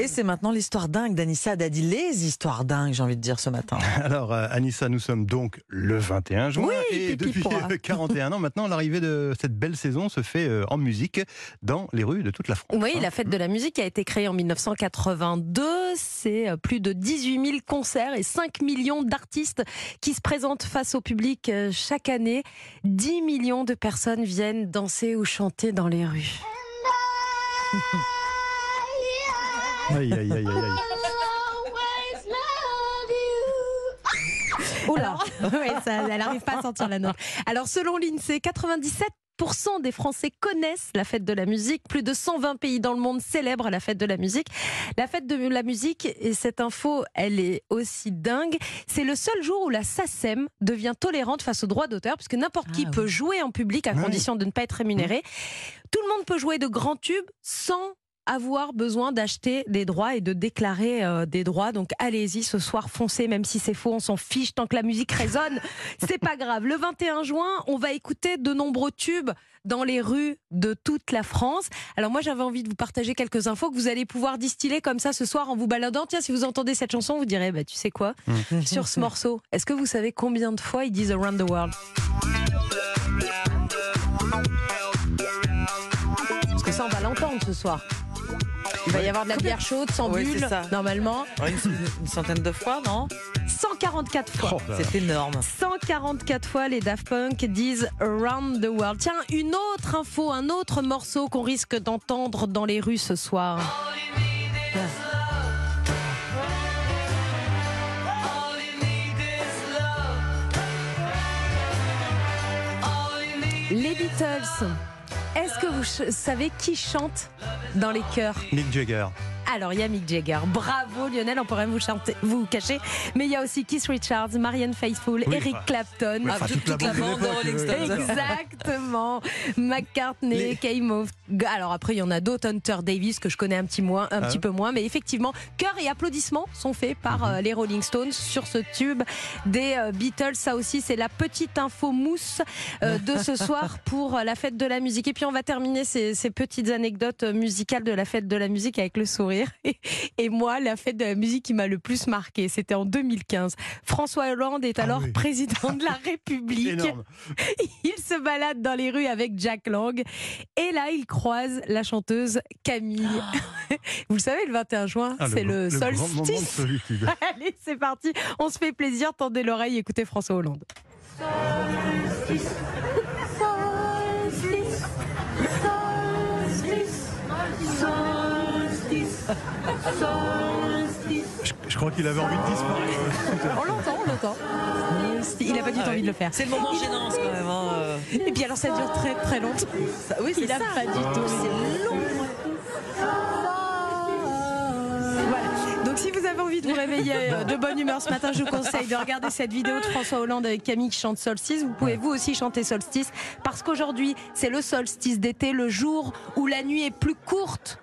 Et c'est maintenant l'histoire dingue d'Anissa Dadi, les histoires dingues, j'ai envie de dire ce matin. Alors, euh, Anissa, nous sommes donc le 21 juin Oui, et depuis pourra. euh, 41 ans maintenant, l'arrivée de cette belle saison se fait euh, en musique dans les rues de toute la France. Oui, hein. la fête de la musique a été créée en 1982. C'est euh, plus de 18 000 concerts et 5 millions d'artistes qui se présentent face au public euh, chaque année. 10 millions de personnes viennent danser ou chanter dans les rues. Aïe, aïe, aïe, aïe, aïe. Oula ouais, ça, Elle n'arrive pas à sentir la note. Alors, selon l'INSEE, 97% des Français connaissent la fête de la musique. Plus de 120 pays dans le monde célèbrent la fête de la musique. La fête de la musique, et cette info, elle est aussi dingue, c'est le seul jour où la SACEM devient tolérante face aux droits d'auteur, puisque n'importe qui Ah peut jouer en public à condition de ne pas être rémunéré. Tout le monde peut jouer de grands tubes sans avoir besoin d'acheter des droits et de déclarer euh, des droits. Donc allez-y ce soir, foncez, même si c'est faux, on s'en fiche tant que la musique résonne. c'est pas grave. Le 21 juin, on va écouter de nombreux tubes dans les rues de toute la France. Alors moi j'avais envie de vous partager quelques infos que vous allez pouvoir distiller comme ça ce soir en vous baladant. Tiens, si vous entendez cette chanson, vous direz, bah, tu sais quoi? Sur ce morceau, est-ce que vous savez combien de fois ils disent Around the World? Parce que ça, on va l'entendre ce soir. Il va y avoir de la bière chaude, sans Oui, bulle, c'est ça. normalement. Une, une centaine de fois, non 144 fois. Oh là là. C'est énorme. 144 fois les Daft Punk disent Around the World. Tiens, une autre info, un autre morceau qu'on risque d'entendre dans les rues ce soir. Les Beatles. Est-ce que vous savez qui chante dans les chœurs? Mick Jagger. Alors, il y a Mick Jagger. Bravo Lionel, on pourrait vous, chanter, vous cacher. Mais il y a aussi Keith Richards, Marianne Faithfull, Oui, Eric enfin, Clapton. oui, Ah, toute, toute la de bande de Rolling oui. Stones. Exactement. McCartney, Les- Keimov. Alors après, il y en a d'autres, Hunter Davis, que je connais un petit, moins, un Ah petit peu moins. Mais effectivement, cœur et applaudissements sont faits par Mhm. euh, les Rolling Stones sur ce tube des euh, Beatles. Ça aussi, c'est la petite info mousse euh, de ce soir pour euh, la fête de la musique. Et puis, on va terminer ces, ces petites anecdotes euh, musicales de la fête de la musique avec le sourire. Et moi, la fête de la musique qui m'a le plus marqué, c'était en 2015. François Hollande est Ah alors oui. président de la République. Énorme. Il se balade dans les rues avec Jack Lang. Et là, il croise la chanteuse Camille. Vous le savez, le 21 juin, Ah, c'est le, de solstice. Allez, c'est parti. On se fait plaisir. Tendez l'oreille, écoutez François Hollande. Je, je crois qu'il avait envie de disparaître. On l'entend, on l'entend. Il n'a pas du tout envie de le faire. C'est le moment gênant quand même. hein, euh. Et puis alors, ça dure très très longtemps. Ça- oui, c'est Il n'a pas du tout. C'est long. Voilà. Donc si vous avez envie de vous réveiller euh, de bonne humeur ce matin, je vous conseille de regarder cette vidéo de François Hollande avec Camille qui chante Solstice. Vous pouvez vous aussi chanter Solstice parce qu'aujourd'hui c'est le solstice d'été, le jour où la nuit est plus courte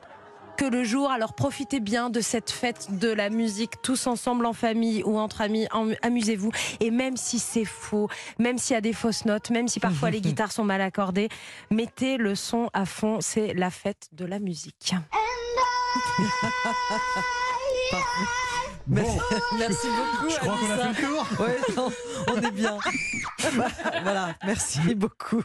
que le jour. Alors profitez bien de cette fête de la musique, tous ensemble en famille ou entre amis. En- Amusez-vous. Et même si c'est faux, même s'il y a des fausses notes, même si parfois les guitares sont mal accordées, mettez le son à fond. C'est la fête de la musique. Bon, Merci beaucoup. je crois qu'on a fait le tour. Ouais, on est bien. Voilà, merci beaucoup.